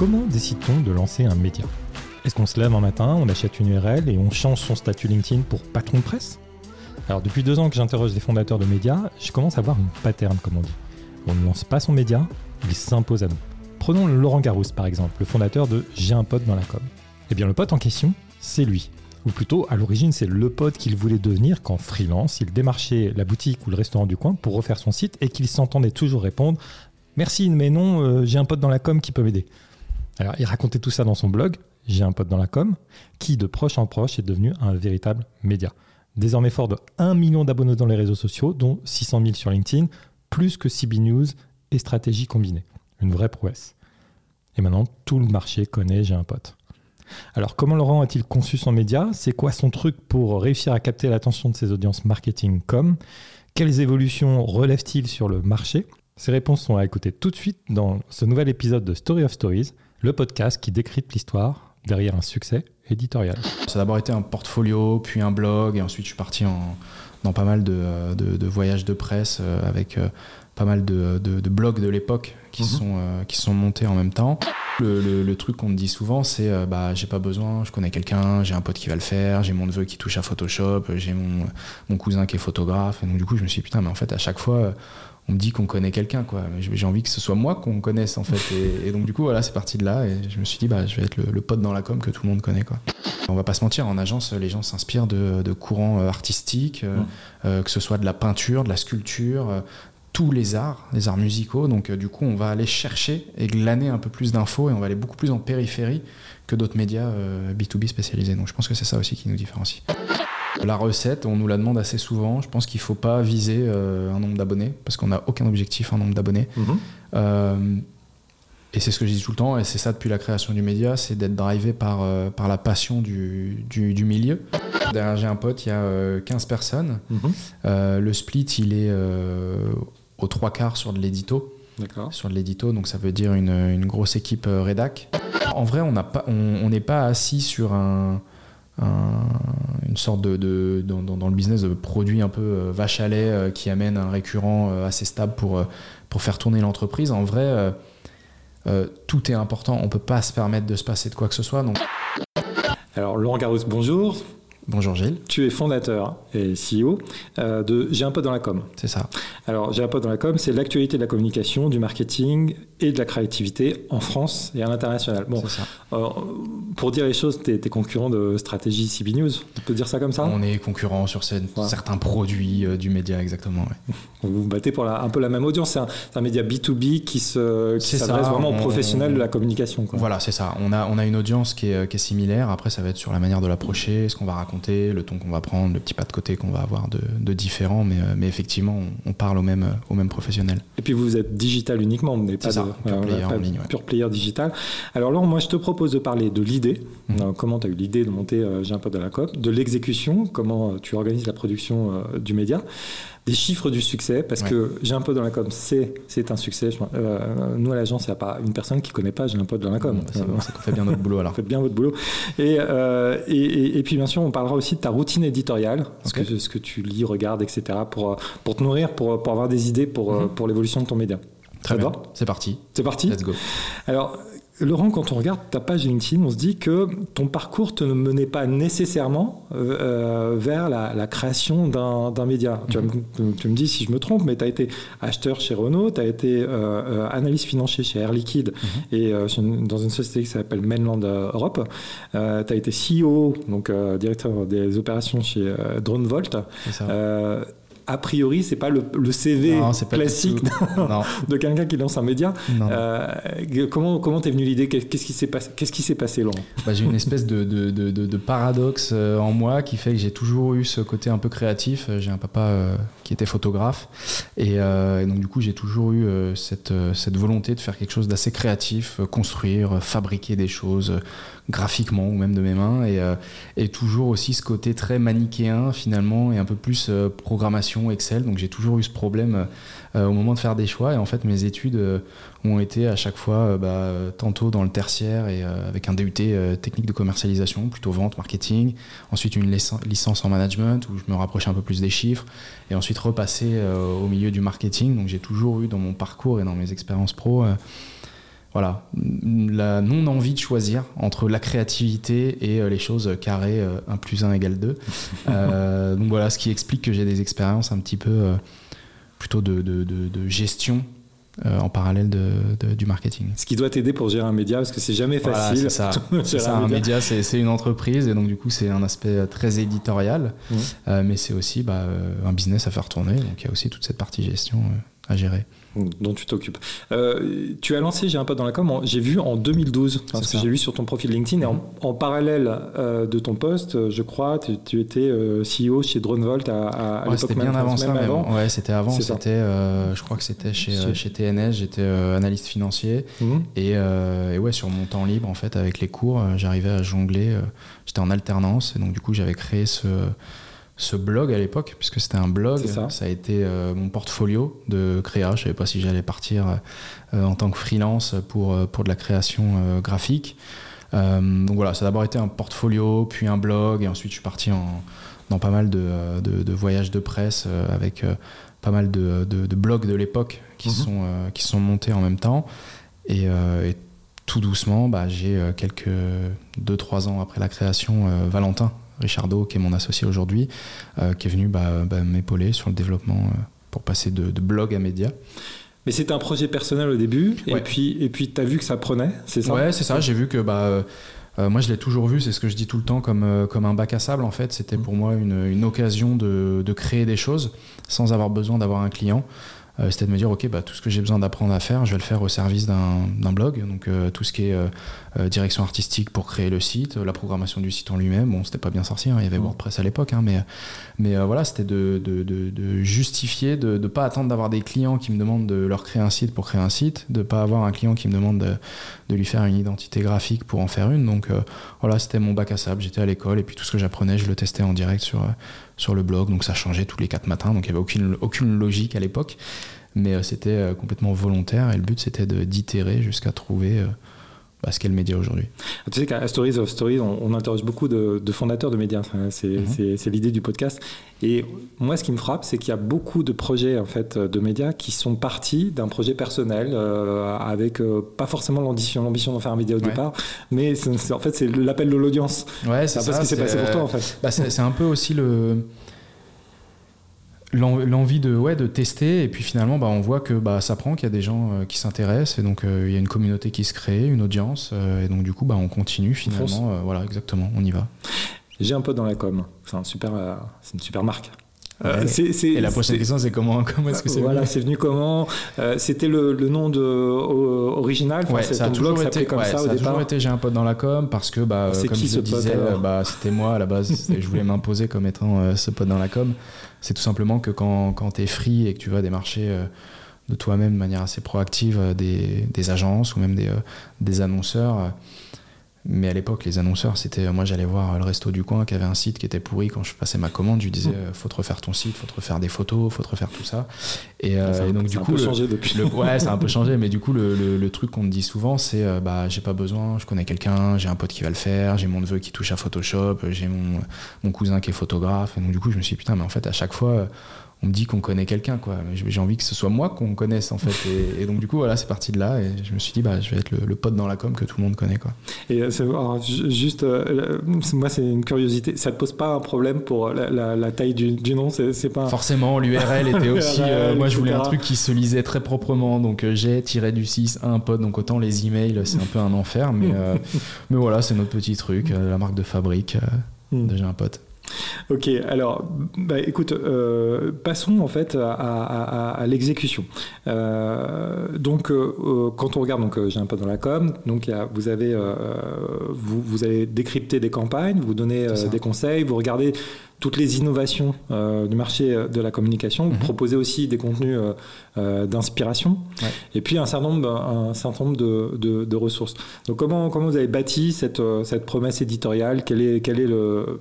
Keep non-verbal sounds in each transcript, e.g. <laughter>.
Comment décide-t-on de lancer un média? Est-ce qu'on se lève un matin, on achète une URL et on change son statut LinkedIn pour patron de presse? Alors depuis deux ans que j'interroge des fondateurs de médias, je commence à voir une pattern comme on dit. On ne lance pas son média, il s'impose à nous. Prenons Laurent Garousse par exemple, le fondateur de J'ai un pote dans la com. Eh bien le pote en question, c'est lui. Ou plutôt, à l'origine, c'est le pote qu'il voulait devenir quand freelance, il démarchait la boutique ou le restaurant du coin pour refaire son site et qu'il s'entendait toujours répondre Merci, mais non, euh, j'ai un pote dans la com qui peut m'aider. Alors, il racontait tout ça dans son blog, J'ai un pote dans la com, qui de proche en proche est devenu un véritable média. Désormais fort de 1 million d'abonnés dans les réseaux sociaux, dont 600 000 sur LinkedIn, plus que CB News et stratégie combinée. Une vraie prouesse. Et maintenant, tout le marché connaît J'ai un pote. Alors, comment Laurent a-t-il conçu son média? C'est quoi son truc pour réussir à capter l'attention de ses audiences marketing com? Quelles évolutions relève-t-il sur le marché? Ces réponses sont à écouter tout de suite dans ce nouvel épisode de Story of Stories, le podcast qui décrypte l'histoire derrière un succès éditorial. Ça a d'abord été un portfolio, puis un blog, et ensuite je suis parti dans pas mal de, voyages de presse euh, avec euh, pas mal de, blogs de l'époque qui, mhm. sont, euh, qui sont montés en même temps. Le, truc qu'on me dit souvent, c'est bah, j'ai pas besoin, je connais quelqu'un, j'ai un pote qui va le faire, j'ai mon neveu qui touche à Photoshop, j'ai mon, mon cousin qui est photographe. Et donc, du coup, je me suis dit, putain, mais en fait, à chaque fois, on me dit qu'on connaît quelqu'un, quoi. J'ai envie que ce soit moi qu'on connaisse, en fait. Et, donc, du coup, voilà, c'est parti de là. Et je me suis dit, bah, je vais être le, pote dans la com que tout le monde connaît, quoi. On va pas se mentir, en agence, les gens s'inspirent de, courants euh, artistiques, euh, euh, que ce soit de la peinture, de la sculpture, tous les arts, les arts musicaux. Donc, du coup, on va aller chercher et glaner un peu plus d'infos et on va aller beaucoup plus en périphérie que d'autres médias B2B spécialisés. Donc, je pense que c'est ça aussi qui nous différencie. La recette, on nous la demande assez souvent. Je pense qu'il ne faut pas viser euh, un nombre d'abonnés, parce qu'on n'a aucun objectif en nombre d'abonnés. Mhm. Euh, et c'est ce que je dis tout le temps, et c'est ça depuis la création du média, c'est d'être drivé par, euh, par la passion du, du, milieu. Derrière J'ai un pote, il y a 15 personnes. Mhm. le split, il est aux trois quarts sur de l'édito. Sur de l'édito, donc ça veut dire une, une grosse équipe rédac. En vrai, on n'est pas, on, pas assis sur un une sorte de, dans, le business de produit un peu euh, vache à lait euh, qui amène un récurrent euh, assez stable pour, pour faire tourner l'entreprise. En vrai, tout est important. On ne peut pas se permettre de se passer de quoi que ce soit. Donc... Alors Laurent Garous, bonjour. Bonjour Gilles. Tu es fondateur et CEO de J'ai un pote dans la com. C'est ça. Alors J'ai un pote dans la com, c'est l'actualité de la communication, du marketing et de la créativité en France et à l'international. Bon, ça. pour dire les choses, tu es, concurrent de stratégie CB News. Tu peux dire ça comme ça? On est concurrent sur certains produits euh, du média, exactement. <laughs> Vous vous battez pour la, un peu la même audience. C'est un, média B2B qui s'adresse vraiment aux professionnels de la communication. Voilà, c'est ça. On a, on a une audience qui est, qui est, similaire. Après, ça va être sur la manière de l'approcher, ce qu'on va raconter, le ton qu'on va prendre, le petit pas de côté qu'on va avoir de, de différent. Mais, euh, mais effectivement, on, parle aux mêmes, aux mêmes professionnels. Et puis vous êtes digital uniquement, vous n'êtes pas ça, pure player en ligne. Pure player digital. Alors là, moi, je te propose de parler de l'idée. Mhm. Comment tu as eu l'idée de monter euh, J'ai un peu de la COP, de l'exécution, comment euh, tu organises la production euh, du média des chiffres du succès, parce que j'ai un peu dans la com, c'est, un succès. Euh, nous, à l'agence, il n'y a pas une personne qui ne connaît pas j'ai un peu dans la com. c'est bon, qu'on fait bien notre boulot alors. <laughs> Faites bien votre boulot. Et, euh, et, et, puis, bien sûr, on parlera aussi de ta routine éditoriale, ce, que, ce que tu lis, regardes, etc., pour, pour te nourrir, pour, pour avoir des idées pour, mhm. pour l'évolution de ton média. Très bien. C'est parti. C'est parti? Let's go. Alors, Laurent, quand on regarde ta page LinkedIn, on se dit que ton parcours ne menait pas nécessairement euh, euh, vers la, création d'un média. tu, me dis si je me trompe, mais tu as été acheteur chez Renault, tu as été euh, analyste financier chez Air Liquide mhm. et dans une société qui s'appelle Mainland Europe. tu as été CEO, donc directeur des opérations chez DroneVolt a priori, c'est pas le, CV classique de quelqu'un qui lance un média. Euh, comment comment t'es venu l'idée? Qu'est-ce qui s'est passé Qu'est-ce qui s'est passé, Laurent? Bah, J'ai une espèce de, de, de, paradoxe euh, en moi qui fait que j'ai toujours eu ce côté un peu créatif. Euh, j'ai un papa qui était photographe. Et, donc du coup j'ai toujours eu cette, cette volonté de faire quelque chose d'assez créatif, construire, fabriquer des choses graphiquement ou même de mes mains. Et, et, toujours aussi ce côté très manichéen finalement et un peu plus programmation Excel. Donc j'ai toujours eu ce problème au moment de faire des choix. Et en fait mes études ont été à chaque fois bah, tantôt dans le tertiaire et avec un DUT technique de commercialisation plutôt vente marketing. Ensuite une licence en management où je me rapprochais un peu plus des chiffres. Et ensuite repasser au milieu du marketing. Donc j'ai toujours eu dans mon parcours et dans mes expériences pro voilà, la non-envie de choisir entre la créativité et les choses carrées 1 plus 1 égale 2. <laughs> donc voilà, ce qui explique que j'ai des expériences un petit peu plutôt de, de, de gestion euh, en parallèle de, du marketing. Ce qui doit t'aider pour gérer un média, parce que c'est jamais facile. c'est ça. <laughs> un, média, c'est une entreprise, et donc du coup, c'est un aspect très éditorial, mmh. euh, mais c'est aussi bah, euh, un business à faire tourner, donc il y a aussi toute cette partie gestion à gérer dont tu t'occupes. Euh, tu as lancé J'ai un pote dans la com, j'ai vu en 2012, parce que j'ai vu sur ton profil LinkedIn, et en, mhm. parallèle euh, de ton poste, je crois, tu, étais euh, CEO chez DroneVolt à, à, ouais, C'était bien avant ça, avant. Ouais, c'était avant, c'était, je crois que c'était chez, chez TNS, j'étais analyste financier, mhm. et, et, ouais, sur mon temps libre, en fait, avec les cours, j'arrivais à jongler, j'étais en alternance, et donc du coup, j'avais créé ce ce blog à l'époque, puisque c'était un blog, ça. a été euh, mon portfolio de créa. Je savais pas si j'allais partir euh, en tant que freelance pour, euh, pour de la création graphique. donc voilà, ça a d'abord été un portfolio, puis un blog, et ensuite je suis parti en, dans pas mal de, de, voyages de presse avec pas mal de, de blogs de l'époque qui, mhm. sont qui sont montés en même temps. Et, tout doucement, bah, j'ai quelques 2-3 ans après la création, Valentin, Richardo, qui est mon associé aujourd'hui, euh, qui est venu bah, bah, m'épauler sur le développement euh, pour passer de, blog à média. Mais c'était un projet personnel au début, et puis et puis tu as vu que ça prenait, c'est ça? Ouais, c'est ça. J'ai vu que bah, euh, moi, je l'ai toujours vu, c'est ce que je dis tout le temps, comme, comme un bac à sable. En fait, c'était mm. pour moi une, une occasion de, de, créer des choses sans avoir besoin d'avoir un client. Euh, c'était de me dire, ok, bah, tout ce que j'ai besoin d'apprendre à faire, je vais le faire au service d'un blog. Donc euh, tout ce qui est euh, direction artistique pour créer le site, la programmation du site en lui-même. Bon, c'était pas bien sorti, hein, il y avait mm. WordPress à l'époque, hein, mais, mais voilà, c'était de, de, de, justifier, de ne pas attendre d'avoir des clients qui me demandent de leur créer un site pour créer un site, de pas avoir un client qui me demande de, lui faire une identité graphique pour en faire une. Donc voilà, c'était mon bac à sable. J'étais à l'école et puis tout ce que j'apprenais, je le testais en direct sur sur le blog, donc ça changeait tous les quatre matins, donc il n'y avait aucune, aucune logique à l'époque, mais euh, c'était euh, complètement volontaire et le but c'était d'itérer jusqu'à trouver euh, bah, ce qu'est le média aujourd'hui. Tu sais qu'à Stories of Stories, on, interroge beaucoup de, fondateurs de médias. Mhm. C'est l'idée du podcast. Et moi, ce qui me frappe, c'est qu'il y a beaucoup de projets en fait de médias qui sont partis d'un projet personnel, avec pas forcément l'ambition, l'ambition d'en faire un média au départ, mais en fait c'est l'appel de l'audience. Ouais, c'est ça. ce qui s'est passé pour toi en fait. Bah, c'est un peu aussi le l'envie de, ouais, de tester. Et puis finalement bah, on voit que bah, ça prend qu'il y a des gens euh, qui s'intéressent. Et donc euh, il y a une communauté qui se crée une audience euh, et donc du coup bah, on continue finalement voilà exactement on y va. J'ai un peu dans la com. C'est un super c'est une super marque et la prochaine question, c'est comment, <laughs> comment est-ce que c'est Voilà, c'est venu comment C'était le, le, nom de, original ouais, ça, a toujours été comme ça, ça a toujours été J'ai un pote dans la com parce que, bah, comme je le disais, bah, c'était moi à la base. je voulais m'imposer comme étant ce pote dans la com. C'est tout simplement que quand, quand tu es free et que tu vas démarcher euh, de toi-même de manière assez proactive euh, des, des, agences ou même des, euh, des annonceurs, mais à l'époque, les annonceurs, c'était moi j'allais voir le resto du coin qui avait un site qui était pourri. Quand je passais ma commande, je lui disais mmh. faut te refaire ton site, faut te refaire des photos, faut te refaire tout ça. Et, donc du coup, un peu changé depuis. Le, ouais, ça a un peu changé, mais du coup le, le, truc qu'on me dit souvent, c'est bah j'ai pas besoin, je connais quelqu'un, j'ai un pote qui va le faire, j'ai mon neveu qui touche à Photoshop, j'ai mon, mon cousin qui est photographe. Et donc du coup, je me suis dit putain, mais en fait à chaque fois on me dit qu'on connaît quelqu'un, quoi. J'ai envie que ce soit moi qu'on connaisse, en fait. Et, donc, du coup, voilà, c'est parti de là. Et je me suis dit, bah, je vais être le, pote dans la com que tout le monde connaît, quoi. Et euh, juste, euh, moi, c'est une curiosité. Ça te pose pas un problème pour la, taille du, nom? C'est pas. Forcément, l'URL était <laughs> aussi. Euh, moi, je voulais un truc qui se lisait très proprement. Donc, j'ai tiré du 6 un pote. Donc, autant les emails, c'est un peu un enfer. Mais, <laughs> mais voilà, c'est notre petit truc. la marque de fabrique. Hmm. Déjà un pote. Ok, alors, bah, écoute, euh, passons en fait à, l'exécution. Euh, donc, euh, quand on regarde, donc j'ai un peu dans la com, donc vous avez, vous, vous avez décrypté des campagnes, vous donnez des conseils, vous regardez toutes les innovations euh, du marché euh, de la communication, mhm. proposer aussi des contenus euh, d'inspiration, et puis un certain nombre, un certain nombre de, de, ressources. Donc comment, comment vous avez bâti cette, cette promesse éditoriale? Quel est, quel est, le,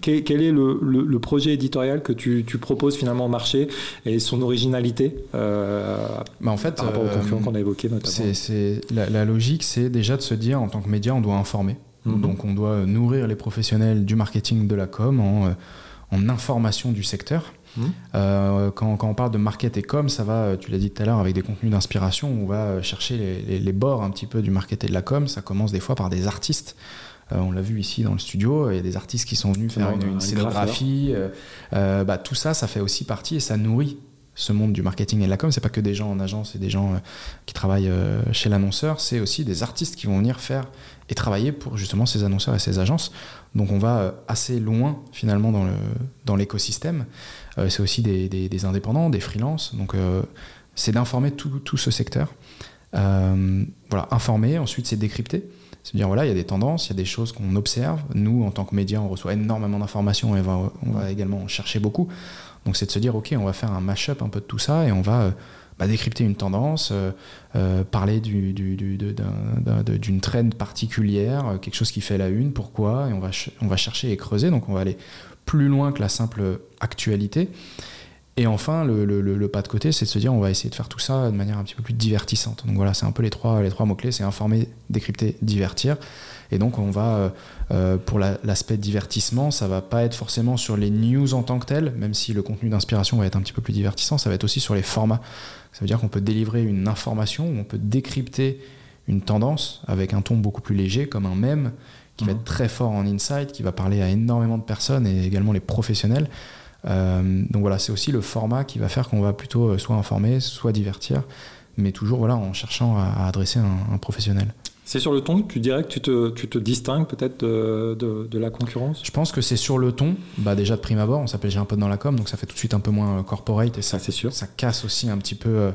quel, est le, le, projet éditorial que tu, tu, proposes finalement au marché et son originalité bah en fait, par rapport aux concurrents qu'on a évoqués notamment? la logique, c'est déjà de se dire en tant que média, on doit informer. Mhm. Donc on doit nourrir les professionnels du marketing de la com en, euh, en information du secteur. Mmh. quand, quand, on parle de market et com, ça va, tu l'as dit tout à l'heure, avec des contenus d'inspiration, on va chercher les, les, bords un petit peu du market et de la com. Ça commence des fois par des artistes. on l'a vu ici dans le studio, il y a des artistes qui sont venus faire une, une scénographie. bah, tout ça, ça fait aussi partie et ça nourrit ce monde du marketing et de la com, c'est pas que des gens en agence et des gens euh, qui travaillent euh, chez l'annonceur, c'est aussi des artistes qui vont venir faire et travailler pour justement ces annonceurs et ces agences. Donc on va euh, assez loin finalement dans, le, dans l'écosystème. c'est aussi des, des, indépendants, des freelances. Donc c'est d'informer tout, tout, ce secteur. voilà, informer, ensuite c'est décrypter. C'est-à-dire, voilà, il y a des tendances, il y a des choses qu'on observe. Nous, en tant que médias, on reçoit énormément d'informations et on va également en chercher beaucoup. Donc c'est de se dire, ok, on va faire un mash-up un peu de tout ça et on va euh, bah, décrypter une tendance, euh, euh, parler d'une du, trend particulière, quelque chose qui fait la une, pourquoi, et on va, chercher et creuser, donc on va aller plus loin que la simple actualité. Et enfin, le, pas de côté, c'est de se dire on va essayer de faire tout ça de manière un petit peu plus divertissante. Donc voilà, c'est un peu les trois, mots-clés, c'est informer, décrypter, divertir. Et donc on va, euh, euh, pour l'aspect divertissement, ça va pas être forcément sur les news en tant que telles, même si le contenu d'inspiration va être un petit peu plus divertissant, ça va être aussi sur les formats. Ça veut dire qu'on peut délivrer une information, on peut décrypter une tendance avec un ton beaucoup plus léger, comme un mème, qui va mhm. être très fort en insight, qui va parler à énormément de personnes et également les professionnels. Euh, donc voilà, c'est aussi le format qui va faire qu'on va plutôt soit informer, soit divertir, mais toujours voilà, en cherchant à, adresser un professionnel. C'est sur le ton que tu dirais que tu te, tu te distingues peut-être de, de, la concurrence? Je pense que c'est sur le ton. Bah déjà de prime abord, on s'appelle J'ai un peu dans la com, donc ça fait tout de suite un peu moins euh, corporate et ça, c'est sûr. ça casse aussi un petit peu euh,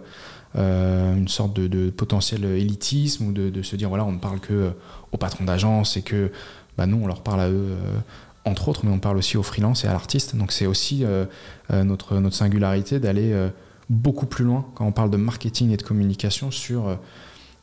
euh, une sorte de, de, potentiel élitisme ou de, se dire voilà on ne parle que aux patrons d'agence et que bah, nous on leur parle à eux entre autres, mais on parle aussi aux freelances et à l'artiste. Donc c'est aussi notre, notre singularité d'aller beaucoup plus loin quand on parle de marketing et de communication sur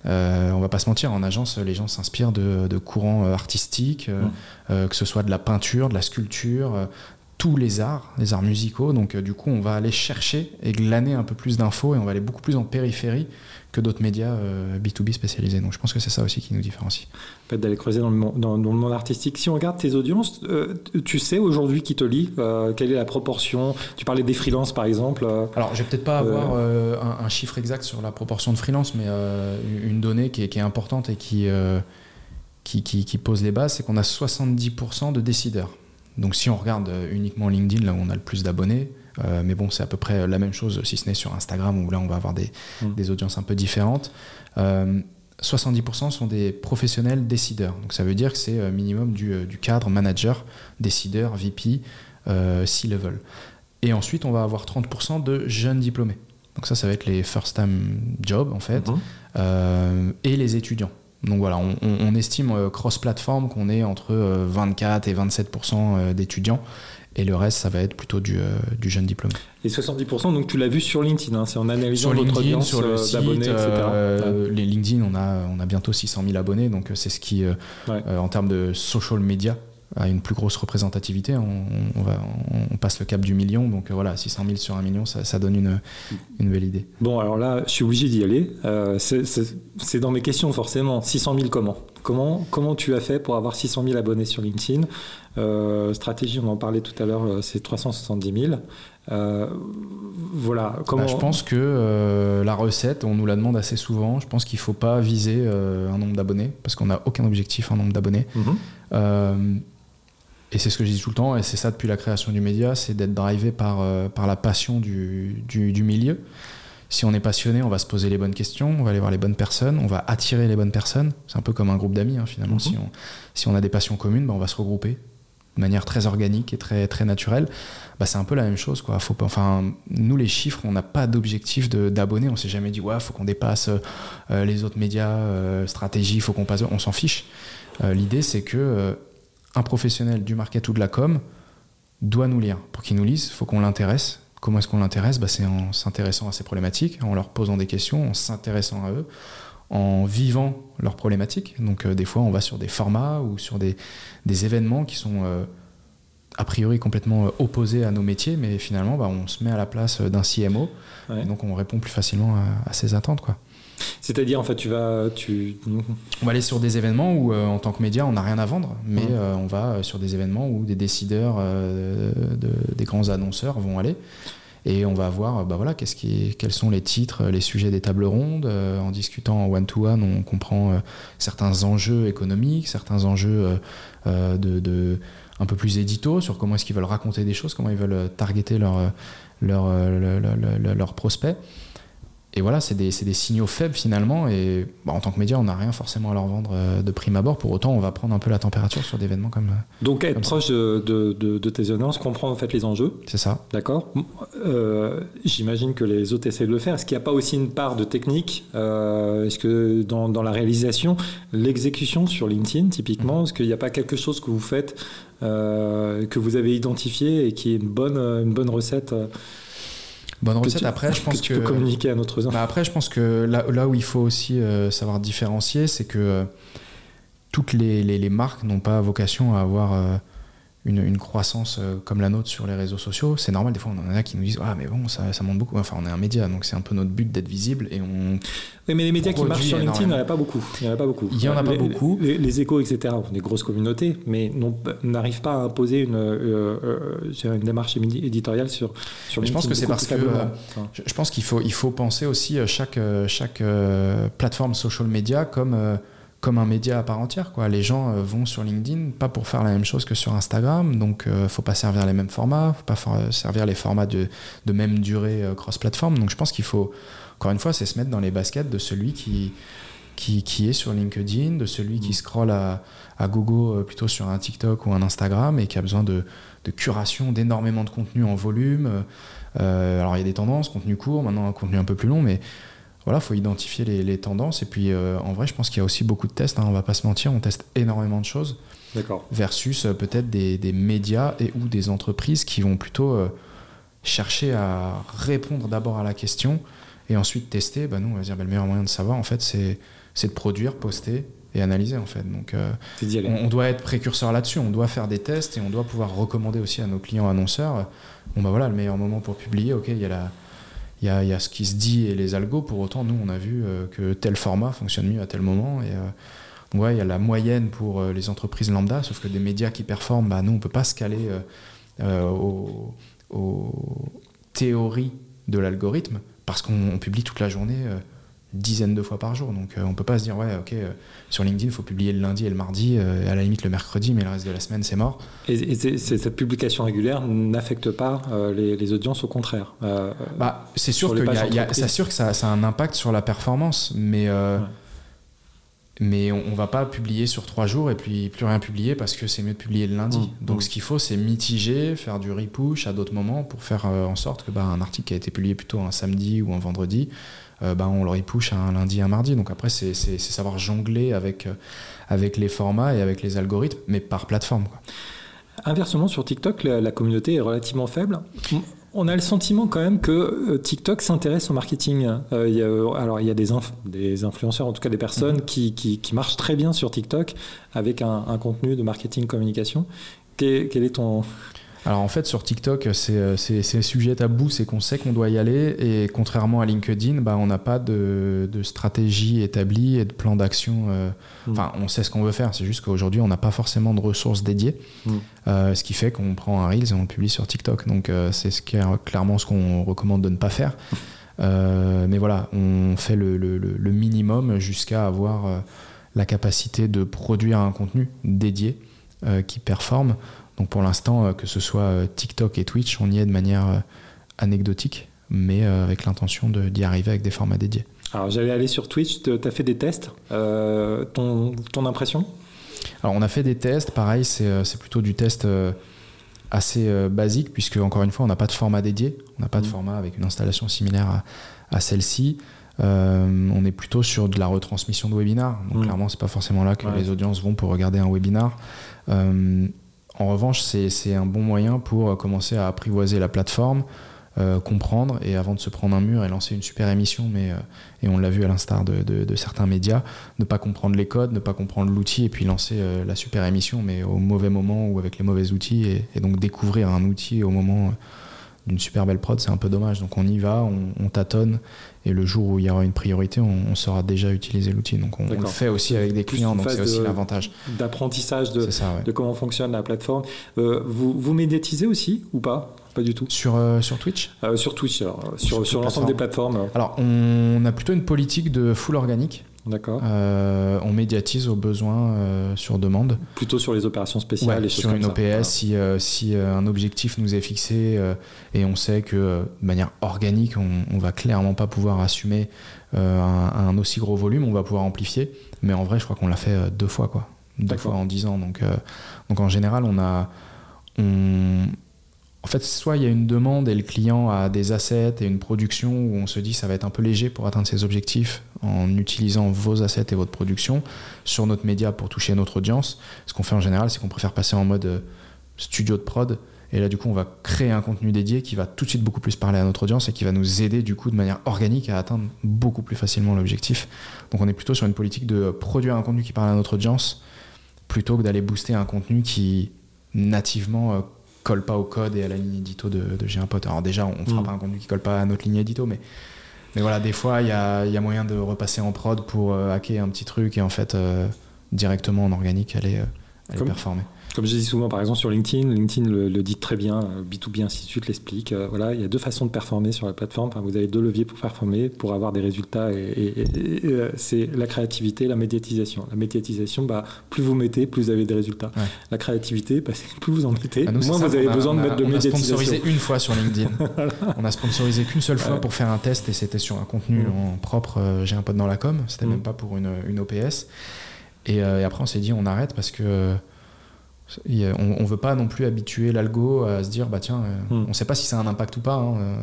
euh, on va pas se mentir, en agence, les gens s'inspirent de, courants euh, artistiques, euh, euh, que ce soit de la peinture, de la sculpture, tous les arts, les arts musicaux. Donc, du coup, on va aller chercher et glaner un peu plus d'infos et on va aller beaucoup plus en périphérie que d'autres médias B2B spécialisés. Donc, je pense que c'est ça aussi qui nous différencie. Peut-être d'aller creuser dans le, monde, dans, le, monde, artistique. Si on regarde tes audiences, tu sais aujourd'hui qui te lit Quelle est la proportion? Tu parlais des freelances, par exemple. Alors, je vais peut-être pas avoir un, chiffre exact sur la proportion de freelance, mais une donnée qui est, qui est, importante et qui, qui, qui, pose les bases, c'est qu'on a 70% de décideurs. Donc si on regarde uniquement LinkedIn, là où on a le plus d'abonnés, euh, mais bon, c'est à peu près la même chose, si ce n'est sur Instagram, où là on va avoir des, mm. des audiences un peu différentes. 70% euh, sont des professionnels décideurs. Donc ça veut dire que c'est euh, minimum du, du, cadre, manager, décideur, VP, C-level. Et ensuite, on va avoir 30% de jeunes diplômés. Donc ça, ça va être les first time jobs en fait, mm-hmm. et les étudiants. Donc voilà, on, estime euh, cross-platform qu'on est entre 24 euh, et 27% euh, d'étudiants. Et le reste, ça va être plutôt du, jeune diplômé. Les 70%, donc tu l'as vu sur LinkedIn, hein, c'est en analysant sur votre audience sur le d'abonnés, etc. Les LinkedIn, on a, on a bientôt 600 000 abonnés, donc c'est ce qui, en termes de social media, a une plus grosse représentativité. On, va, on, passe le cap du million, donc voilà, 600 000 sur un million, ça, ça donne une, une, belle idée. Bon, alors là, je suis obligé d'y aller. Euh, c'est dans mes questions forcément. 600 000 comment? Comment, comment tu as fait pour avoir 600 000 abonnés sur LinkedIn? Euh, Stratégie, on en parlait tout à l'heure, euh, c'est 370 000. voilà. Comment... Bah, je pense que la recette, on nous la demande assez souvent. Je pense qu'il ne faut pas viser un nombre d'abonnés parce qu'on n'a aucun objectif en nombre d'abonnés. Mm-hmm. Et c'est ce que je dis tout le temps, et c'est ça depuis la création du média, c'est d'être drivé par, euh, par la passion du, du, milieu. Si on est passionné, on va se poser les bonnes questions, on va aller voir les bonnes personnes, on va attirer les bonnes personnes. C'est un peu comme un groupe d'amis, hein, finalement. Mhm. si, on, si on a des passions communes, bah, on va se regrouper de manière très organique et très, très naturelle. Bah, c'est un peu la même chose. Quoi. Faut enfin, nous, les chiffres, on n'a pas d'objectif d'abonnés. On s'est jamais dit, ouais, faut qu'on dépasse euh, les autres médias, euh, stratégie, faut qu'on passe. On s'en fiche. L'idée, c'est que un professionnel du market ou de la com doit nous lire. Pour qu'il nous lise, il faut qu'on l'intéresse. Comment est-ce qu'on l'intéresse? Bah, C'est en s'intéressant à ces problématiques, en leur posant des questions, en s'intéressant à eux, en vivant leurs problématiques. Donc euh, des fois, on va sur des formats ou sur des, des événements qui sont euh, a priori complètement euh, opposés à nos métiers, mais finalement, bah, on se met à la place d'un CMO, et donc on répond plus facilement à, à ces attentes. Quoi. C'est-à-dire, en fait, tu vas. Tu... On va aller sur des événements où, euh, en tant que média, on n'a rien à vendre, mais euh, on va sur des événements où des décideurs, euh, de- des grands annonceurs vont aller. Et on va voir, euh, bah voilà, qu'est-ce qui, quels sont les titres, les sujets des tables rondes. Euh, en discutant en one-to-one, on comprend euh, certains enjeux économiques, certains enjeux euh, euh, de, de- un peu plus édito sur comment est-ce qu'ils veulent raconter des choses, comment ils veulent euh, targeter leurs leur, leur, leur, leur- leurs prospects. Et voilà, c'est des, signaux faibles finalement. Et bah, en tant que média, on n'a rien forcément à leur vendre euh, de prime abord. Pour autant, on va prendre un peu la température sur des événements comme. euh, Donc, être Comme proche de, de, de- de tes audiences, comprendre en fait les enjeux. C'est ça. D'accord. Euh, J'imagine que les autres essaient de le faire. Est-ce qu'il n'y a pas aussi une part de technique euh, Est-ce que dans, dans la réalisation, l'exécution sur LinkedIn, typiquement, est-ce qu'il n'y a pas quelque chose que vous faites, que vous avez identifié et qui est une bonne, une bonne recette Bonne que recette. tu- Après, je <laughs> pense tu que. peux communiquer à notre Bah après, je pense que là, là où il faut aussi euh, savoir différencier, c'est que euh, toutes les, les- les marques n'ont pas vocation à avoir euh, une, une croissance euh, comme la nôtre sur les réseaux sociaux. C'est normal, des fois, on en a qui nous disent Ah, mais bon, ça, ça monte beaucoup. Enfin, on est un média, donc c'est un peu notre but d'être visible. Et on. Oui, mais les médias qui marchent sur LinkedIn, il n'y en a pas beaucoup. Il y en a pas beaucoup. Il y en a pas Les- beaucoup. Les, les échos, etc., ont des grosses communautés, mais n'arrivent pas à imposer une, euh, euh, une démarche éditoriale sur, sur Mais je pense que c'est parce que, euh, Enfin, Je, pense qu'il faut, il faut penser aussi chaque, chaque plateforme social media comme, comme un média à part entière. Quoi. Les gens euh, vont sur LinkedIn pas pour faire la même chose que sur Instagram, donc ne faut pas servir les mêmes formats, faut pas servir les formats de, de même durée euh, cross-platform. Donc je pense qu'il faut, encore une fois, c'est se mettre dans les baskets de celui qui, qui, qui est sur LinkedIn, de celui qui scrolle à, à gogo euh, plutôt sur un TikTok ou un Instagram et qui a besoin de, de curation d'énormément de contenu en volume. Euh, alors il y a des tendances, contenu court, maintenant un contenu un peu plus long, mais voilà, faut identifier les, les tendances. Et puis euh, en vrai, je pense qu'il y a aussi beaucoup de tests, hein, on va pas se mentir, on teste énormément de choses D'accord. versus euh, peut-être des, des médias et ou des entreprises qui vont plutôt euh, chercher à répondre d'abord à la question et ensuite tester. Bah, nous, on va dire bah, le meilleur moyen de savoir, en fait, c'est c'est de produire, poster et analyser, en fait. Donc, on, on doit être précurseur là-dessus, on doit faire des tests et on doit pouvoir recommander aussi à nos clients annonceurs, bon bah voilà, le meilleur moment pour publier, ok, il y a la... Il y, a, ce qui se dit et les algos, pour autant, nous, on a vu euh, que tel format fonctionne mieux à tel moment. Et, euh, il y a la moyenne pour euh, les entreprises lambda, sauf que des médias qui performent, bah, nous, on peut pas se caler aux, théories de l'algorithme parce qu'on on publie toute la journée dizaines de fois par jour. Donc, euh, on peut pas se dire, ouais, ok, euh, sur LinkedIn, il faut publier le lundi et le mardi, euh, et à la limite le mercredi, mais le reste de la semaine, c'est mort. Et, cette publication régulière n'affecte pas les, les audiences, au contraire. Bah, c'est sûr que, pages y a- y a- entreprises. c'est sûr que ça, ça a un impact sur la performance, mais, Ouais. mais on, on va pas publier sur trois jours et puis plus rien publier parce que c'est mieux de publier le lundi. Mmh, Donc mmh. ce qu'il faut, c'est mitiger, faire du repush à d'autres moments pour faire en sorte que bah, un article qui a été publié plutôt un samedi ou un vendredi, euh, bah, on le repush à un lundi, un mardi. Donc après, c'est savoir jongler avec, euh, avec les formats et avec les algorithmes, mais par plateforme. Inversement, sur TikTok, la, communauté est relativement faible. On a le sentiment quand même que euh, TikTok s'intéresse au marketing. Y alors, il y a des, des influenceurs, en tout cas des personnes, qui, qui- marchent très bien sur TikTok avec un, un contenu de marketing communication. Quel est ton. Alors en fait sur TikTok c'est euh, c'est- sujet tabou, c'est qu'on sait qu'on doit y aller et contrairement à LinkedIn, bah, on n'a pas de, de stratégie établie et de plan d'action. euh, Mm. Enfin on sait ce qu'on veut faire, c'est juste qu'aujourd'hui on n'a pas forcément de ressources dédiées, Mm. Euh, ce qui fait qu'on prend un Reels et on le publie sur TikTok. Donc euh, c'est ce qui est clairement ce qu'on recommande de ne pas faire. <laughs> Mais voilà, on fait le, le- minimum jusqu'à avoir la capacité de produire un contenu dédié qui performe. Donc pour l'instant, euh, que ce soit euh, TikTok et Twitch, on y est de manière euh, anecdotique, mais avec l'intention d'y arriver avec des formats dédiés. Alors, j'allais aller sur Twitch, tu as fait des tests. Euh, ton, ton impression? Alors on a fait des tests, pareil, c'est plutôt du test assez basique, puisque encore une fois, on n'a pas de format dédié, on n'a pas de Mhm. format avec une installation similaire à, à celle-ci. Euh, on est plutôt sur de la retransmission de webinars, donc Mhm. clairement, c'est pas forcément là que Ouais. les audiences vont pour regarder un webinar. Euh, en revanche, c'est un bon moyen pour euh, commencer à apprivoiser la plateforme, euh, comprendre et avant de se prendre un mur et lancer une super émission, mais euh, et on l'a vu à l'instar de, certains médias, ne pas comprendre les codes, ne pas comprendre l'outil et puis lancer la super émission, mais au mauvais moment ou avec les mauvais outils et, donc découvrir un outil au moment d'une super belle prod, c'est un peu dommage. Donc on y va, on, tâtonne, et le jour où il y aura une priorité, on, saura déjà utiliser l'outil. Donc on, le fait aussi avec des clients, donc c'est aussi l'avantage. D'apprentissage de, de, comment fonctionne la plateforme. Euh, vous, vous médiatisez aussi ou pas? Pas du tout. Sur, euh, sur Twitch? Euh, Sur Twitch, sur, sur, l'ensemble des plateformes. Alors, on a plutôt une politique de full organique. D'accord. Euh, on médiatise aux besoins euh, sur demande. Plutôt sur les opérations spéciales et Sur une OPS, si, euh, si un objectif nous est fixé et on sait que de manière organique, on, on va clairement pas pouvoir assumer un, aussi gros volume, on va pouvoir amplifier. Mais en vrai, je crois qu'on l'a fait deux fois, quoi. Deux fois en dix ans. Donc, donc en général, on a. On, en fait, soit il y a une demande et le client a des assets et une production où on se dit ça va être un peu léger pour atteindre ses objectifs en utilisant vos assets et votre production sur notre média pour toucher notre audience. Ce qu'on fait en général, c'est qu'on préfère passer en mode euh, studio de prod. Et là, du coup, on va créer un contenu dédié qui va tout de suite beaucoup plus parler à notre audience et qui va nous aider, du coup, de manière organique à atteindre beaucoup plus facilement l'objectif. Donc, on est plutôt sur une politique de produire un contenu qui parle à notre audience plutôt que d'aller booster un contenu qui nativement euh, colle pas au code et à la ligne édito de, de J'ai un pote. Alors déjà, on fera mm. pas un contenu qui colle pas à notre ligne édito, mais, mais voilà, des fois, il y a, y a, moyen de repasser en prod pour euh, hacker un petit truc et en fait, euh, directement en organique, aller, euh, aller performer. Comme je dis souvent, par exemple, sur LinkedIn, LinkedIn le, dit très bien, B2B, ainsi de suite, l'explique. Euh, voilà, il y a deux façons de performer sur la plateforme. Enfin, vous avez deux leviers pour performer, pour avoir des résultats. Et, euh, c'est la créativité et la médiatisation. La médiatisation, bah, plus vous mettez, plus vous avez des résultats. La créativité, bah, <laughs> plus vous en mettez, bah, moins vous avez besoin de mettre de médiatisation. On a sponsorisé une fois sur LinkedIn. <laughs> On a sponsorisé qu'une seule fois pour faire un test et c'était sur un contenu en propre. Euh, j'ai un pote dans la com, c'était mm. même pas pour une, une OPS. Et, et, après, on s'est dit, on arrête parce que on ne veut pas non plus habituer l'algo à se dire bah tiens euh, hmm. on ne sait pas si ça a un impact ou pas hein, euh,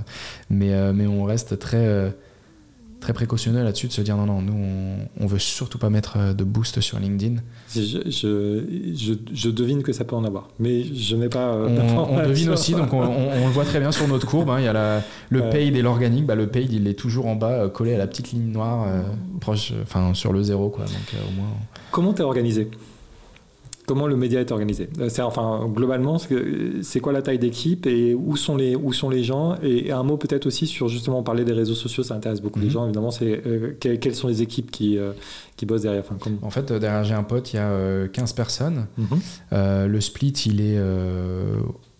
mais, euh, mais on reste très très précautionneux là-dessus de se dire non non nous on, on veut surtout pas mettre de boost sur LinkedIn je, je, je, devine que ça peut en avoir mais je n'ai pas on, <laughs> devine aussi donc on, le voit très bien sur notre courbe hein. il y a la, le paid et l'organique bah, le paid il est toujours en bas collé à la petite ligne noire proche enfin sur le zéro quoi donc au moins comment t'es organisé? Comment le média est organisé euh, c'est, Enfin, globalement, c'est quoi la taille d'équipe et où sont les, où sont les gens? Et un mot peut-être aussi sur, justement, parler des réseaux sociaux, ça intéresse beaucoup les mhm. gens, évidemment, c'est euh, quelles sont les équipes qui, euh, qui bossent derrière? Enfin, En fait, derrière J'ai un pote, il y a 15 personnes. Mhm. le split, il est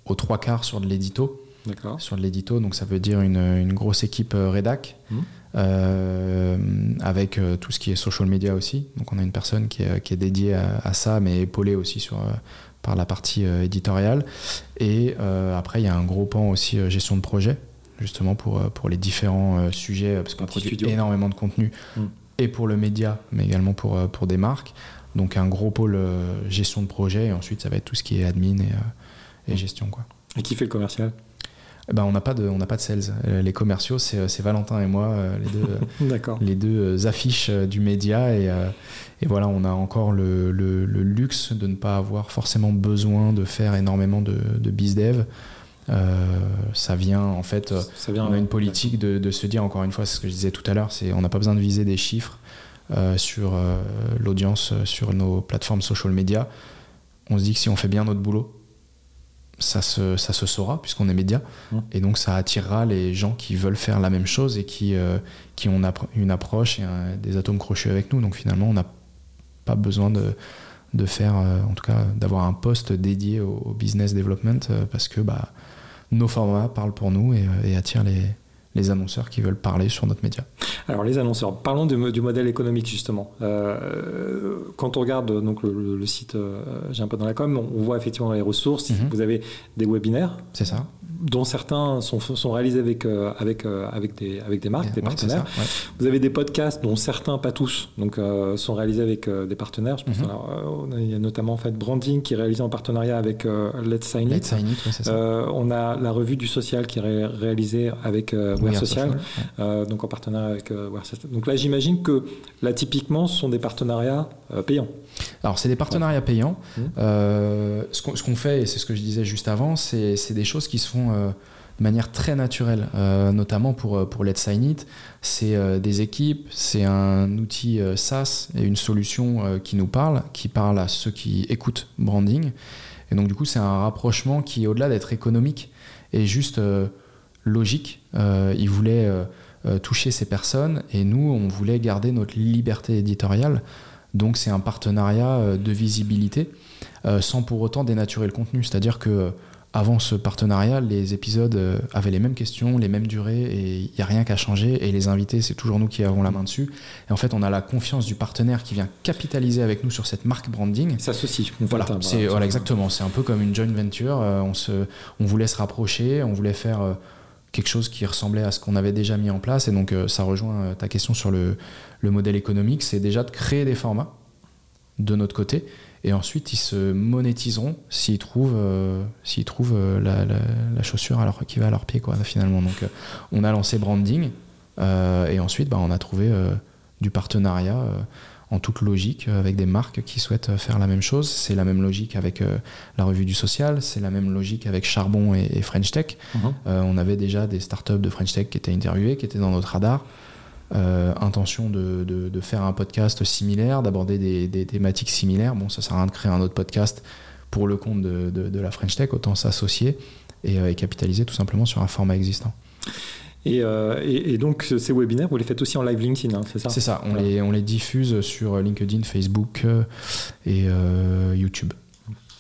aux trois quarts sur de l'édito. D'accord. Sur de l'édito, donc ça veut dire une, une grosse équipe rédac. Mhm. Euh, avec euh, tout ce qui est social media aussi. Donc on a une personne qui est, qui est dédiée à, ça, mais épaulée aussi sur, euh, par la partie éditoriale. Et après, il y a un gros pan aussi gestion de projet, justement pour, pour les différents sujets, parce qu'on produit énormément de contenu, mm. et pour le média, mais également pour, pour des marques. Donc un gros pôle gestion de projet, et ensuite ça va être tout ce qui est admin et, et mm. gestion. Quoi. Et qui fait le commercial? Ben, on n'a pas de on n'a pas de sales. Euh, les commerciaux, c'est, euh, Valentin et moi, euh, les deux, <laughs> les deux affiches du média et, et, voilà, on a encore le, le, luxe de ne pas avoir forcément besoin de faire énormément de, de bizdev. ça vient en fait, ça vient, on a une politique de, de, se dire encore une fois, c'est ce que je disais tout à l'heure, c'est on n'a pas besoin de viser des chiffres sur l'audience sur nos plateformes social media. On se dit que si on fait bien notre boulot, ça se, ça se saura puisqu'on est média mmh. et donc ça attirera les gens qui veulent faire la même chose et qui, euh, qui ont une approche et des atomes crochus avec nous donc finalement on n'a pas besoin de, de faire euh, en tout cas d'avoir un poste dédié au, business development euh, parce que bah, nos formats parlent pour nous et, et attirent les, les annonceurs qui veulent parler sur notre média. Alors les annonceurs, parlons du, modèle économique justement. Euh, quand on regarde donc le, site euh, J'ai un peu dans la com, on voit effectivement les ressources. Mhm. Vous avez des webinaires. C'est ça dont certains sont, sont réalisés avec, euh, avec, euh, avec, des, avec des marques, des partenaires. Vous avez des podcasts dont certains, pas tous, donc, euh, sont réalisés avec des partenaires. Je pense mhm. il y a notamment en fait, Branding qui est réalisé en partenariat avec Let's Sign It. Sign It on a la revue du social qui est réalisée avec Wear Social, donc en partenariat avec Wear Social. Donc là, j'imagine que là, typiquement, ce sont des partenariats payants. Alors, c'est des partenariats payants. Mmh. ce qu'on fait, et c'est ce que je disais juste avant, c'est des choses qui se font euh, de manière très naturelle, euh, notamment pour, euh, pour Let's Sign It. C'est des équipes, c'est un outil SaaS et une solution qui nous parle, qui parle à ceux qui écoutent branding. Et donc, du coup, c'est un rapprochement qui, au-delà d'être économique, est juste logique. ils voulaient toucher ces personnes et nous, on voulait garder notre liberté éditoriale. Donc c'est un partenariat de visibilité sans pour autant dénaturer le contenu. C'est-à-dire que avant ce partenariat, les épisodes euh, avaient les mêmes questions, les mêmes durées, et il n'y a rien qu'à changer. Et les invités, c'est toujours nous qui avons la main dessus. Et en fait, on a la confiance du partenaire qui vient capitaliser avec nous sur cette marque branding. Ça s'associe. Voilà, c'est voilà, exactement. C'est un peu comme une joint venture. Euh, on, se, on voulait se rapprocher, on voulait faire euh, quelque chose qui ressemblait à ce qu'on avait déjà mis en place. Et donc, ça rejoint ta question sur le, le modèle économique. C'est déjà de créer des formats de notre côté et ensuite, ils se monétiseront s'ils trouvent, euh, s'ils trouvent euh, la, chaussure alors, qui va à leur pied, quoi, finalement. Donc, euh, on a lancé branding. et ensuite, bah, on a trouvé du partenariat en toute logique avec des marques qui souhaitent faire la même chose. C'est la même logique avec la revue du social, c'est la même logique avec Charbon et, French Tech. Mhm. on avait déjà des startups de French Tech qui étaient interviewées, qui étaient dans notre radar. Euh, intention de, de, faire un podcast similaire, d'aborder des, des, thématiques similaires. Bon, ça sert à rien de créer un autre podcast pour le compte de, de la French Tech, autant s'associer et, euh, et, capitaliser tout simplement sur un format existant. Et, euh, et, donc ces webinaires, vous les faites aussi en live LinkedIn, hein, c'est ça? C'est ça, on, les, on les diffuse sur LinkedIn, Facebook et YouTube.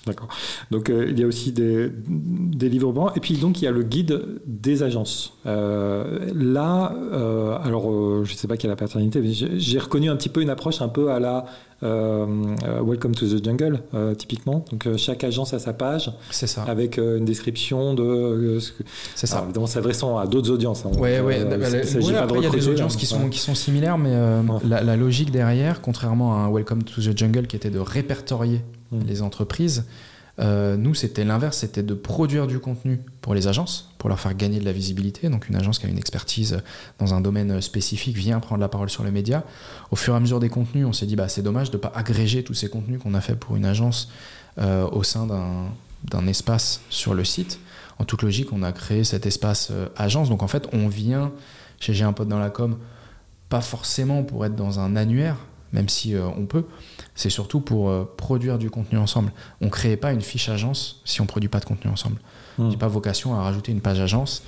D'accord. Donc euh, il y a aussi des, des livrements. Et puis donc il y a le guide des agences. Euh, là, euh, alors je ne sais pas quelle est la paternité, mais j'ai reconnu un petit peu une approche un peu à la Welcome to the Jungle, typiquement. Donc chaque agence a sa page. C'est ça. Avec une description de. C'est ça. évidemment, s'adressant à d'autres audiences. Hein. Oui, ouais, ouais. il y a des audiences qui sont, qui sont similaires, mais la, la, logique derrière, contrairement à un Welcome to the Jungle qui était de répertorier Mm. les entreprises. Euh, nous, c'était l'inverse, c'était de produire du contenu pour les agences, pour leur faire gagner de la visibilité. Donc une agence qui a une expertise dans un domaine spécifique vient prendre la parole sur les médias. Au fur et à mesure des contenus, on s'est dit, bah, c'est dommage de ne pas agréger tous ces contenus qu'on a fait pour une agence euh, au sein d'un espace sur le site. En toute logique, on a créé cet espace euh, agence. Donc en fait, on vient chez J'ai un pote dans la com, pas forcément pour être dans un annuaire, même si on peut, c'est surtout pour euh, produire du contenu ensemble. On ne crée pas une fiche agence si on ne produit pas de contenu ensemble. Je n'ai pas vocation à rajouter une page agence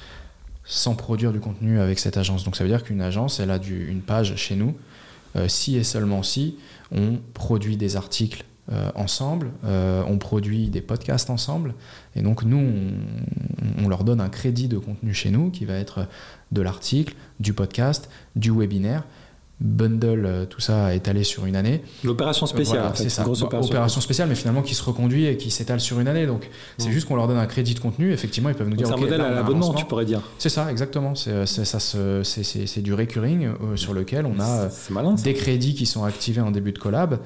sans produire du contenu avec cette agence. Donc ça veut dire qu'une agence, elle a du, une page chez nous, euh, si et seulement si on produit des articles euh, ensemble, on produit des podcasts ensemble, et donc nous, on, on, leur donne un crédit de contenu chez nous qui va être de l'article, du podcast, du webinaire, bundle euh, tout ça étalé sur une année. L'opération spéciale, c'est ça. Grosse opération. spéciale, mais finalement qui se reconduit et qui s'étale sur une année. Donc c'est juste qu'on leur donne un crédit de contenu. Effectivement, ils peuvent nous dire. C'est un modèle à l'abonnement, tu pourrais dire. C'est ça, exactement. C'est c'est du recurring euh, sur lequel on a des crédits qui sont activés en début de collab.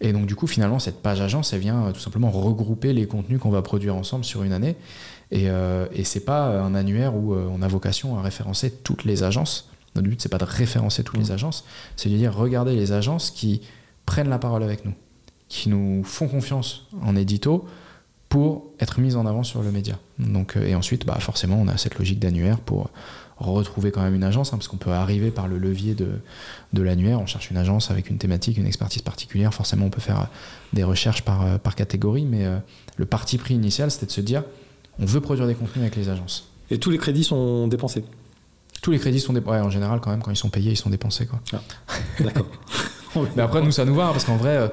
Et donc du coup, finalement, cette page agence, elle vient euh, tout simplement regrouper les contenus qu'on va produire ensemble sur une année. Et, et c'est pas un annuaire où on a vocation à référencer toutes les agences. Notre but, c'est pas de référencer toutes les mm. agences, c'est de dire regardez les agences qui prennent la parole avec nous, qui nous font confiance en édito pour être mises en avant sur le média. Donc, euh, et ensuite, bah, forcément, on a cette logique d'annuaire pour retrouver quand même une agence, hein, parce qu'on peut arriver par le levier de, de l'annuaire, on cherche une agence avec une thématique, une expertise particulière, forcément on peut faire des recherches par, euh, par catégorie, mais euh, le parti pris initial, c'était de se dire, on veut produire des contenus avec les agences. Et tous les crédits sont dépensés tous les crédits sont dépensés. en général, quand même, quand ils sont payés, ils sont dépensés. Quoi. Ah, d'accord. <laughs> Mais après, nous, ça nous va, hein, parce qu'en vrai. Euh,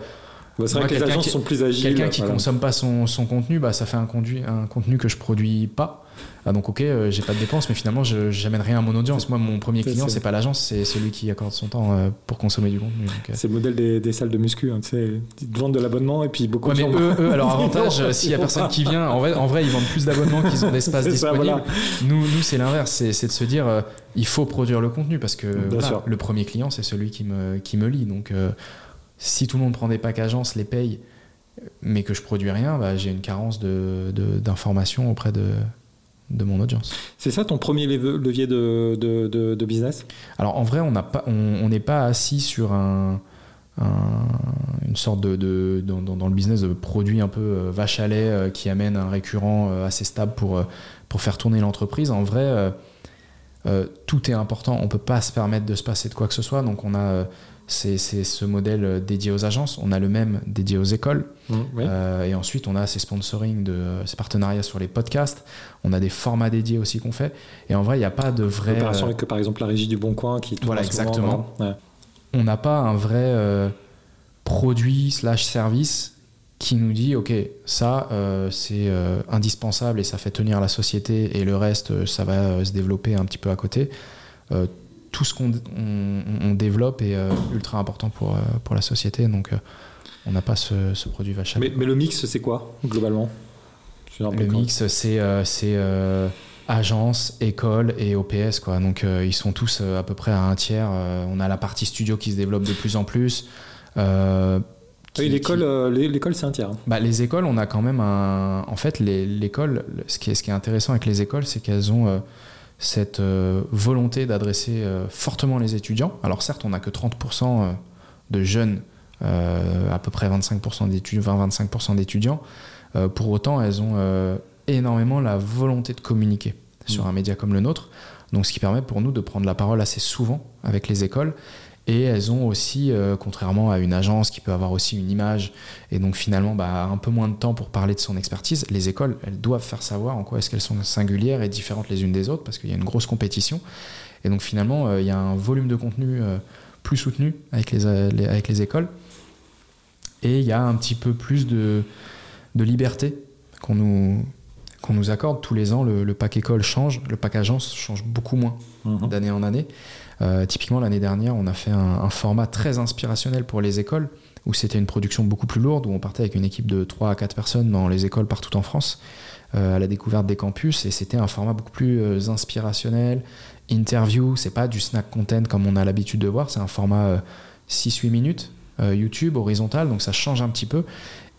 bah, c'est vrai que les agences sont plus agiles. Quelqu'un qui ne consomme pas son, son, contenu, bah, ça fait un, conduit, un contenu que je produis pas. Ah, donc ok, euh, j'ai pas de dépenses, mais finalement je j'amène rien à mon audience. Moi, mon premier client, c'est pas l'agence, c'est celui qui accorde son temps euh, pour consommer du contenu. Euh. C'est le modèle des, des, salles de muscu, hein, ils vendent de l'abonnement et puis beaucoup de gens. Mais eux, <laughs> eux, alors avantage, s'il y a personne qui vient, en vrai, en vrai, ils vendent plus d'abonnements qu'ils ont d'espace <laughs> disponible. Nous, nous c'est l'inverse, c'est de se dire, il faut produire le contenu parce que le premier client, c'est celui qui me, qui me lit. Donc si tout le monde prend des packs agences, les paye, mais que je produis rien, bah, j'ai une carence d'informations de, auprès de de mon audience. C'est ça ton premier levier de, de, de, business? Alors en vrai, on n'est pas, on, pas assis sur un, une sorte de, dans, dans, le business de produit un peu euh, vache à lait euh, qui amène un récurrent euh, assez stable pour, pour faire tourner l'entreprise. En vrai, tout est important. On peut pas se permettre de se passer de quoi que ce soit. Donc on a c'est ce modèle dédié aux agences. On a le même dédié aux écoles. Mmh, et ensuite, on a ces sponsoring, de, ces partenariats sur les podcasts. On a des formats dédiés aussi qu'on fait. Et en vrai, il n'y a pas de vrai. Opération avec, par exemple, la régie du Bon Coin qui Voilà, exactement. On n'a pas un vrai produit slash service qui nous dit ok ça euh, c'est euh, indispensable et ça fait tenir la société et le reste euh, ça va se développer un petit peu à côté tout ce qu'on on, développe est ultra important pour, pour la société donc on n'a pas ce, ce, produit vache mais, mais, le mix c'est quoi globalement? Le mix c'est agence, école et OPS quoi. Donc ils sont tous à peu près à un tiers. on a la partie studio qui se développe de plus en plus. Euh, oui, l'école, euh, l'école c'est un tiers. Hein. Bah, les écoles, on a quand même un. En fait, l'école, ce qui, est, ce qui est intéressant avec les écoles, c'est qu'elles ont euh, cette volonté d'adresser fortement les étudiants. Alors, certes, on n'a que 30% de jeunes, à peu près 25% d'étudiants, 20-25% d'étudiants. pour autant, elles ont énormément la volonté de communiquer sur mmh. un média comme le nôtre. Donc, ce qui permet pour nous de prendre la parole assez souvent avec les écoles et elles ont aussi, euh, contrairement à une agence qui peut avoir aussi une image et donc finalement bah, un peu moins de temps pour parler de son expertise, les écoles, elles doivent faire savoir en quoi est-ce qu'elles sont singulières et différentes les unes des autres parce qu'il y a une grosse compétition. Et donc finalement, euh, il y a un volume de contenu euh, plus soutenu avec les, écoles. Et il y a un petit peu plus de liberté qu'on nous, qu'on nous accorde. Tous les ans, le, pack école change, le pack agence change beaucoup moins mhm. d'année en année. Euh, typiquement, l'année dernière, on a fait un, format très inspirationnel pour les écoles, où c'était une production beaucoup plus lourde, où on partait avec une équipe de 3 à 4 personnes dans les écoles partout en France, euh, à la découverte des campus, et c'était un format beaucoup plus euh, inspirationnel, interview, c'est pas du snack content comme on a l'habitude de voir, c'est un format 6-8 minutes, YouTube, horizontal, donc ça change un petit peu.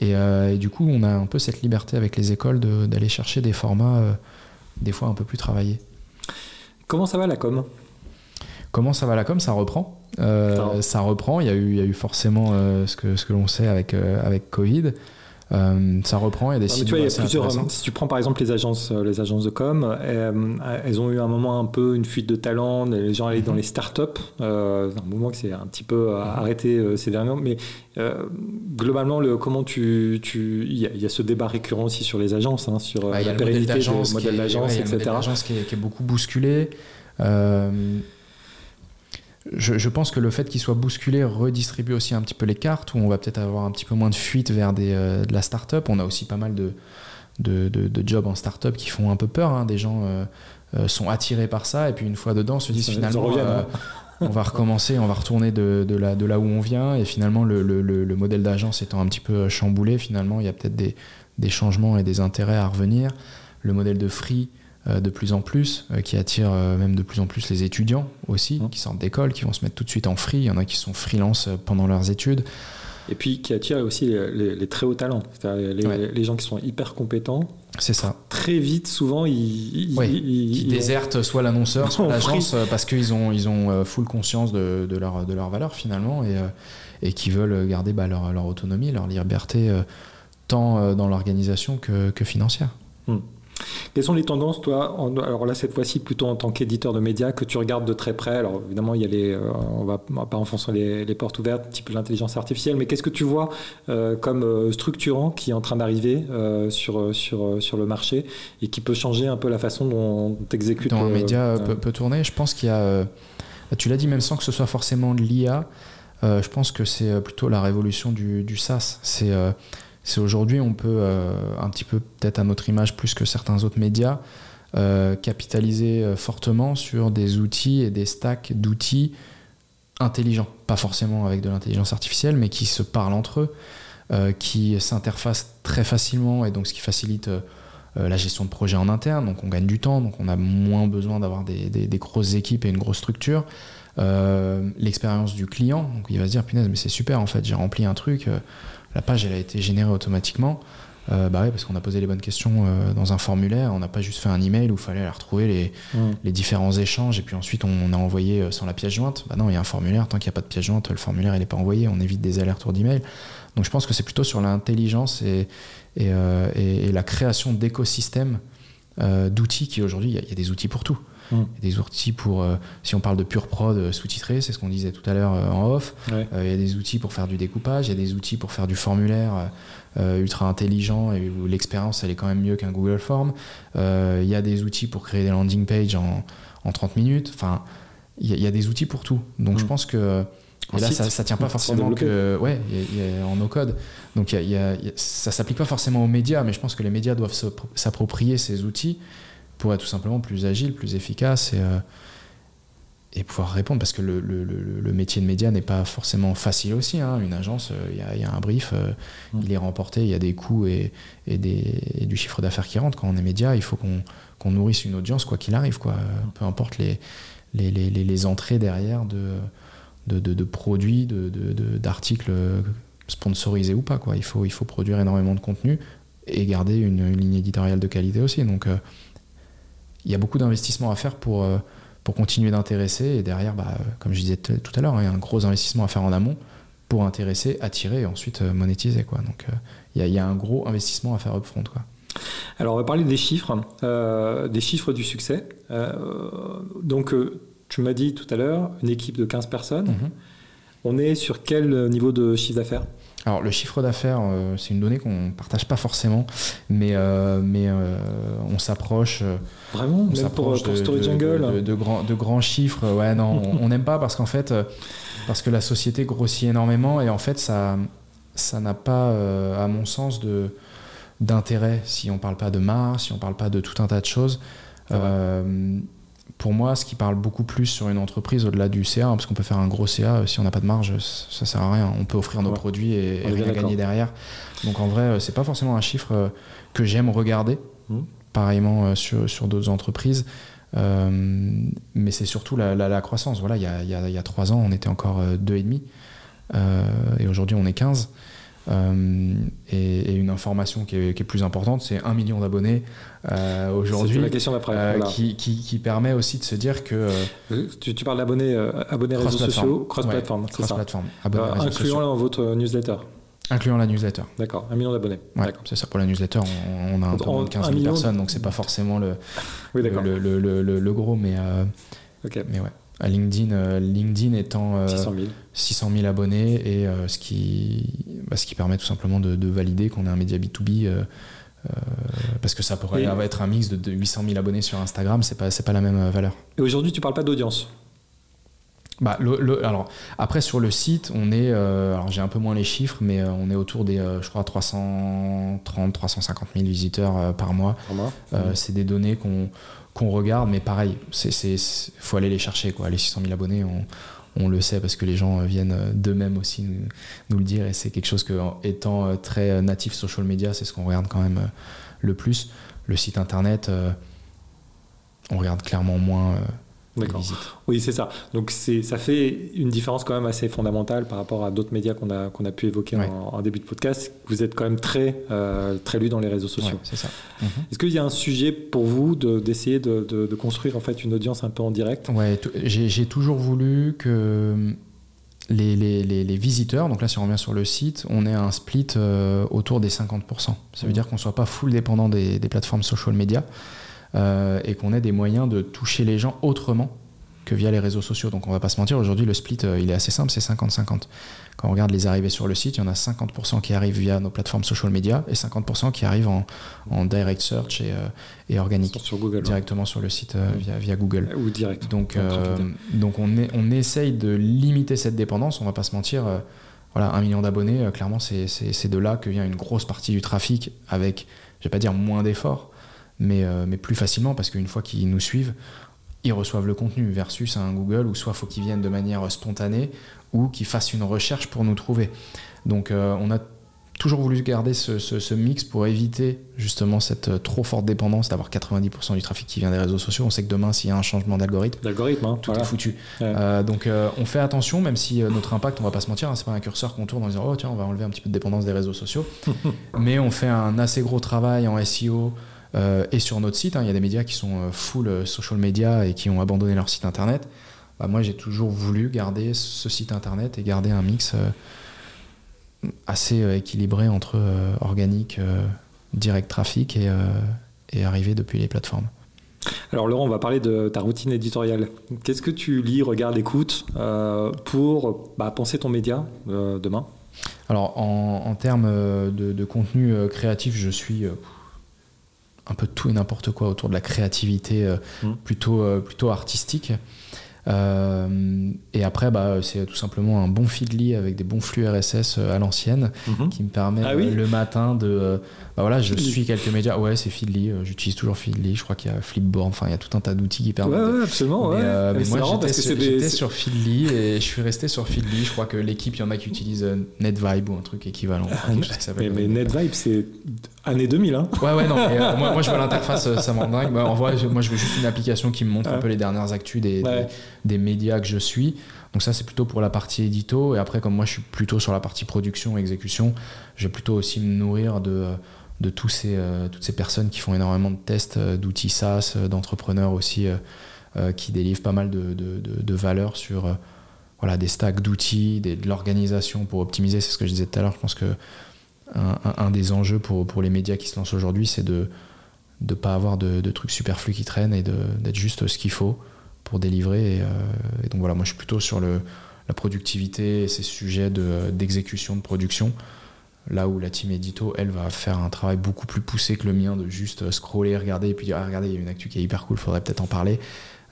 Et, du coup, on a un peu cette liberté avec les écoles d'aller chercher des formats des fois un peu plus travaillés. Comment ça va la com? Comment ça va la com? Ça reprend. Euh, ça reprend. Il y a eu, il y a eu forcément euh, ce que, ce que l'on sait avec, euh, avec Covid. Ça reprend, il y a des signes tu Si tu prends par exemple les agences, les agences de com, elles ont eu un moment un peu une fuite de talent, les gens allaient dans mhm. les startups, un mouvement qui s'est un petit peu mhm. arrêté ces derniers mais globalement, le, comment tu, tu, il y, a ce débat récurrent aussi sur les agences, hein, sur la pérennité du modèle d'agence, etc. Qui est, qui est beaucoup bousculé. Je, pense que le fait qu'il soit bousculé redistribue aussi un petit peu les cartes, où on va peut-être avoir un petit peu moins de fuite vers des, euh, de la start-up. On a aussi pas mal de, de, de, jobs en start-up qui font un peu peur. Hein. Des gens euh, euh, sont attirés par ça, et puis une fois dedans, se disent finalement. Hein. on va recommencer, on va retourner de, de, là, de là où on vient, et finalement, le, le, le modèle d'agence étant un petit peu chamboulé, finalement, il y a peut-être des, des changements et des intérêts à revenir. Le modèle de free, de plus en plus, euh, qui attire euh, même de plus en plus les étudiants aussi, mmh. qui sortent d'école, qui vont se mettre tout de suite en free. Il y en a qui sont freelance pendant leurs études. Et puis qui attire aussi les, très hauts talents, c'est-à-dire les, gens qui sont hyper compétents. C'est ça. Très vite, souvent, ils, ils, désertent soit l'annonceur, soit <laughs> l'agence parce qu'ils ont, ils ont full conscience de, de, leur, de leur valeur finalement et, et qui veulent garder bah, leur, leur, autonomie, leur liberté, tant dans l'organisation que, que financière. Mmh. Quelles sont les tendances, toi, alors là, cette fois-ci, plutôt en tant qu'éditeur de médias, que tu regardes de très près Alors, évidemment, il y a les, euh, on va, va pas enfoncer les, portes ouvertes, type l'intelligence artificielle, mais qu'est-ce que tu vois euh, comme euh, structurant qui est en train d'arriver sur, sur, sur le marché et qui peut changer un peu la façon dont tu exécutes Dans un média peut, peut, tourner, je pense qu'il y a. tu l'as dit, même sans que ce soit forcément de l'IA, je pense que c'est plutôt la révolution du, du SaaS. C'est c'est aujourd'hui, on peut, euh, un petit peu peut-être à notre image plus que certains autres médias, euh, capitaliser euh, fortement sur des outils et des stacks d'outils intelligents. Pas forcément avec de l'intelligence artificielle, mais qui se parlent entre eux, qui s'interfacent très facilement et donc ce qui facilite la gestion de projet en interne. Donc on gagne du temps, donc on a moins besoin d'avoir des, des, grosses équipes et une grosse structure. L'expérience du client, donc il va se dire punaise, mais c'est super en fait, j'ai rempli un truc la page elle a été générée automatiquement. Euh, bah ouais, parce qu'on a posé les bonnes questions euh, dans un formulaire, on n'a pas juste fait un email où il fallait aller retrouver les, mm. les, différents échanges et puis ensuite on, a envoyé euh, sans la pièce jointe. Bah non, il y a un formulaire, tant qu'il n'y a pas de pièce jointe, le formulaire il n'est pas envoyé, on évite des allers-retours d'email. Donc je pense que c'est plutôt sur l'intelligence et, et, et, la création d'écosystèmes d'outils qui aujourd'hui, il y, a des outils pour tout. Mm. Il y a des outils pour, euh, si on parle de pure prod, euh, sous-titrer, c'est ce qu'on disait tout à l'heure euh, en off. Ouais. Il y a des outils pour faire du découpage, il y a des outils pour faire du formulaire ultra intelligent et où l'expérience elle est quand même mieux qu'un Google Form. Il y a des outils pour créer des landing pages en, en 30 minutes. Enfin, il y, a- il y a des outils pour tout. Donc Mm. je pense que et là, ça, ça tient pas forcément que. Ouais, il y a- il y a en no-code. Donc y a- ça s'applique pas forcément aux médias, mais je pense que les médias doivent s'approprier ces outils pour être tout simplement plus agiles, plus efficaces et, euh, et pouvoir répondre. Parce que le, le- le- le métier de média n'est pas forcément facile aussi. hein. Une agence, euh, il y, a- il y a un brief, euh, Mm. il est remporté, il y a des coûts et, et des, et du chiffre d'affaires qui rentre. Quand on est média, il faut qu'on nourrisse une audience quoi qu'il arrive. Quoi. Euh, Peu importe les, les, les- les- les entrées derrière de, de, de- de produits, de- d'articles sponsorisés ou pas. Quoi. Il, faut, il faut produire énormément de contenu et garder une, une ligne éditoriale de qualité aussi. Donc euh, il y a beaucoup d'investissements à faire pour, euh, pour continuer d'intéresser. Et derrière, bah, euh, comme je disais tout à l'heure, hein, il y a un gros investissement à faire en amont pour intéresser, attirer et ensuite euh, monétiser. Quoi. Donc il y, a, il y a un gros investissement à faire upfront. Quoi. Alors, on va parler des chiffres, euh, des chiffres du succès. Euh, donc, tu m'as dit tout à l'heure, une équipe de 15 personnes. Mhm. On est sur quel niveau de chiffre d'affaires? Alors le chiffre d'affaires, euh, c'est une donnée qu'on partage pas forcément, mais, euh, mais euh, on s'approche. Vraiment on Même pour, s'approche pour de, Story de- Jungle de, de grands, de grands chiffres. Ouais, non, on- n'aime pas parce qu'en fait, parce que la société grossit énormément et en fait, ça, ça n'a pas, à mon sens, de d'intérêt si on parle pas de marge, si on parle pas de tout un tas de choses. Euh, pour moi, ce qui parle beaucoup plus sur une entreprise au-delà du CA, hein, parce qu'on peut faire un gros CA, euh, si on n'a pas de marge, c- ça sert à rien. On peut offrir nos Ouais. produits et, rien gagner derrière. Donc en vrai, euh, c'est pas forcément un chiffre euh, que j'aime regarder, Mhm. pareillement euh, sur, sur d'autres entreprises. Euh, mais c'est surtout la, la- la croissance. Voilà, il y a, il y a- y a trois ans, on était encore euh, deux et demi, euh, et aujourd'hui on est 15. Euh, et, et une information qui est, qui est plus importante, c'est un million d'abonnés euh, aujourd'hui, la question d'après. euh, voilà. qui, qui- qui permet aussi de se dire que Tu, tu parles d'abonnés abonnés réseaux sociaux, cross-platform, ça. cross-platform, réseaux sociaux. incluant votre newsletter. incluant la newsletter. D'accord, un million d'abonnés. Ouais, c'est ça pour la newsletter. On, on a un peu moins de 15 un 000 million- personnes, donc c'est pas forcément le, Oui, le, gros, mais, mais ouais. À LinkedIn, euh, LinkedIn étant euh, 600 000. 600 000 abonnés et euh, ce, qui, bah, ce qui permet tout simplement de, de valider qu'on est un média B2B. euh, euh, parce que ça pourrait Et- être un mix de, de 800 000 abonnés sur Instagram, c'est pas, pas la même euh, valeur. Et aujourd'hui, tu parles pas d'audience. Bah, le- le- alors, après, sur le site, on est. euh, alors, j'ai un peu moins les chiffres, mais euh, on est autour des, euh, je crois, 330, 350 000 visiteurs par mois. Euh, C'est des données qu'on qu'on regarde, mais pareil, il faut aller les chercher. Quoi. Les 600 000 abonnés, on, le sait parce que les gens euh, viennent euh, d'eux-mêmes aussi nous, nous le dire. Et c'est quelque chose que, étant euh, très natif social media, c'est ce qu'on regarde quand même le plus. Le site internet, on regarde clairement moins D'accord. Oui, c'est ça. Donc ça fait une différence quand même assez fondamentale par rapport à d'autres médias qu'on a, qu'on a pu évoquer Ouais. en, en début de podcast. Vous êtes quand même très, euh, très lu dans les réseaux sociaux. Ouais, c'est ça. Mhm. Est-ce qu'il y a un sujet pour vous de, d'essayer de, de- de construire en fait une audience un peu en direct? Ouais, j'ai toujours voulu que les, les- les- les visiteurs, donc là si on revient sur le site, on ait un split euh, autour des 50%. Ça veut Mhm. dire qu'on soit pas full dépendant des, des plateformes social media et qu'on ait des moyens de toucher les gens autrement que via les réseaux sociaux. Donc on va pas se mentir, aujourd'hui le split euh, il est assez simple, c'est 50-50. Quand on regarde les arrivées sur le site, il y en a 50% qui arrivent via nos plateformes social media et 50% qui arrivent en, en direct search et, euh, et organique, sur Google directement sur le site euh, via, via Google. ou direct Donc, euh, on, est, on essaye de limiter cette dépendance, on va pas se mentir. euh, voilà, un million d'abonnés, euh, clairement, c'est de là que vient une grosse partie du trafic avec, je vais pas dire moins d'efforts, mais, euh, mais plus facilement parce qu'une fois qu'ils nous suivent, ils reçoivent le contenu versus un Google où soit faut qu'ils viennent de manière spontanée ou qu'ils fassent une recherche pour nous trouver. Donc euh, on a toujours voulu garder ce, ce- ce mix pour éviter justement cette euh, trop forte dépendance d'avoir 90% du trafic qui vient des réseaux sociaux. On sait que demain, s'il y a un changement d'algorithme, D'algorithme, hein, tout voilà. est foutu. Ouais. Euh, donc euh, on fait attention, même si euh, notre impact, on va pas se mentir, hein, c'est pas un curseur qu'on tourne en disant oh tiens on va enlever un petit peu de dépendance des réseaux sociaux, <laughs> mais on fait un assez gros travail en SEO euh, et sur notre site. hein. Il y a des médias qui sont euh, full euh, social media et qui ont abandonné leur site internet. Bah, moi j'ai toujours voulu garder ce site internet et garder un mix euh, assez euh, équilibré entre organique, direct trafic et, et arrivé depuis les plateformes. Alors Laurent, on va parler de ta routine éditoriale. Qu'est-ce que tu lis, regardes, écoutes pour bah, penser ton média demain? Alors en, termes de, contenu créatif, je suis un peu de tout et n'importe quoi autour de la créativité mmh. plutôt, plutôt artistique. et après, bah, c'est tout simplement un bon feedly avec des bons flux RSS à l'ancienne mmh. qui me permet ah le matin de bah voilà, je suis quelques médias. Ouais, c'est Feedly. Euh, j'utilise toujours Feedly. Je crois qu'il y a Flipboard. Enfin, il y a tout un tas d'outils qui permettent. Ouais, ouais absolument. Mais, ouais. Euh, mais moi, j'étais sur, sur, Feedly et je suis resté sur Feedly. Je crois que l'équipe, il y en a qui utilisent euh, NetVibe ou un truc équivalent. mais, mais NetVibe, c'est année 2000. Hein. Ouais, ouais, non. moi, moi, je vois <laughs> l'interface, ça m'en Bah, en vrai, moi, je veux juste une application qui me montre un peu les dernières actus des, des, des médias que je suis. Donc ça, c'est plutôt pour la partie édito. Et après, comme moi, je suis plutôt sur la partie production, exécution, je vais plutôt aussi me nourrir de de euh, toutes ces personnes qui font énormément de tests euh, d'outils SaaS, euh, d'entrepreneurs aussi qui délivrent pas mal de, de, sur des stacks d'outils, de l'organisation pour optimiser. C'est ce que je disais tout à l'heure. Je pense que un, des enjeux pour, les médias qui se lancent aujourd'hui, c'est de ne pas avoir de, trucs superflus qui traînent et d'être juste ce qu'il faut pour délivrer. Et, donc voilà, moi je suis plutôt sur la productivité et ces sujets d'exécution, de, production. Là où la team édito, elle, va faire un travail beaucoup plus poussé que le mien de juste scroller, regarder et puis dire ah, regardez, il y a une actu qui est hyper cool, faudrait peut-être en parler.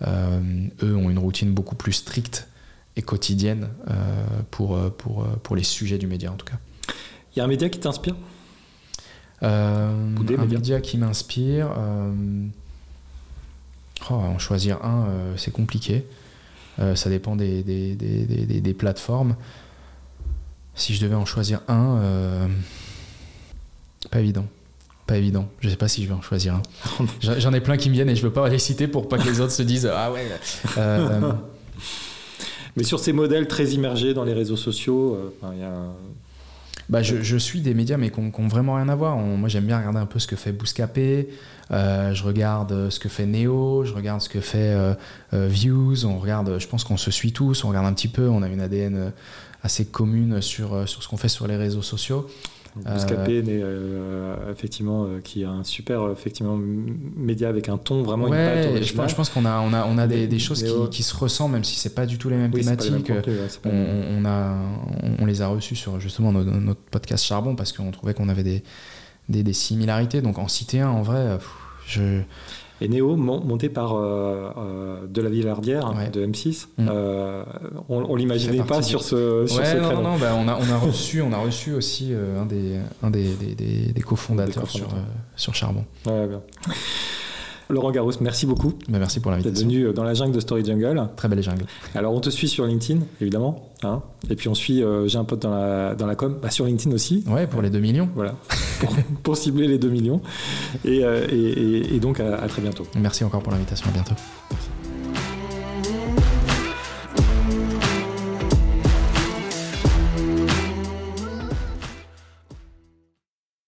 Euh, eux ont une routine beaucoup plus stricte et quotidienne euh, pour, euh, pour, pour les sujets du média en tout cas. Il y a un média qui t'inspire? Un média qui m'inspire. Oh, en choisir un, c'est compliqué. ça dépend des, des, des, des plateformes. Si je devais en choisir un, euh, pas évident. Pas évident. Je sais pas si je vais en choisir un. <laughs> J'en ai plein qui me viennent et je veux pas les citer pour pas que les autres se disent Ah ouais. Euh, <laughs> Mais sur ces modèles très immergés dans les réseaux sociaux, euh, il y a. Bah, je, suis des médias mais qui n'ont vraiment rien à voir. moi j'aime bien regarder un peu ce que fait Bouscapé, je regarde ce que fait Neo, je regarde ce que fait Views, on regarde, je pense qu'on se suit tous, on regarde un petit peu, on a une ADN assez commune euh, sur ce qu'on fait sur les réseaux sociaux. Bouscapé, euh, euh, effectivement, qui est un super effectivement, média avec un ton vraiment ouais, je, pense, je pense qu'on a, on a, on a des, des choses qui, qui, se ressemblent, même si c'est pas du tout les mêmes thématiques. on, a, on, les a reçus sur justement notre, podcast Charbon parce qu'on trouvait qu'on avait des, des, des, similarités. Donc en citer un, en vrai, je et Néo, monté par euh, euh, de la Villardière de M6, mm. euh, on, l'imaginait pas sur ce, sur ce Non, non, bah, on, a, on, a reçu, on a reçu aussi un des, un des, des, des, cofondateurs sur, sur Charbon. Ouais, bien. Laurent Garous, merci beaucoup. Bah, merci pour l'invitation. venu euh, dans la jungle de Story Jungle. Très belle jungle. Alors, on te suit sur LinkedIn, évidemment. Hein. et puis, on suit, euh, j'ai un pote dans la, dans la com, bah, sur LinkedIn aussi. Ouais, pour les 2 millions. Voilà, <laughs> pour, cibler les 2 millions. Et, euh, et, et, donc, à, à, très bientôt. Merci encore pour l'invitation. À bientôt. Merci.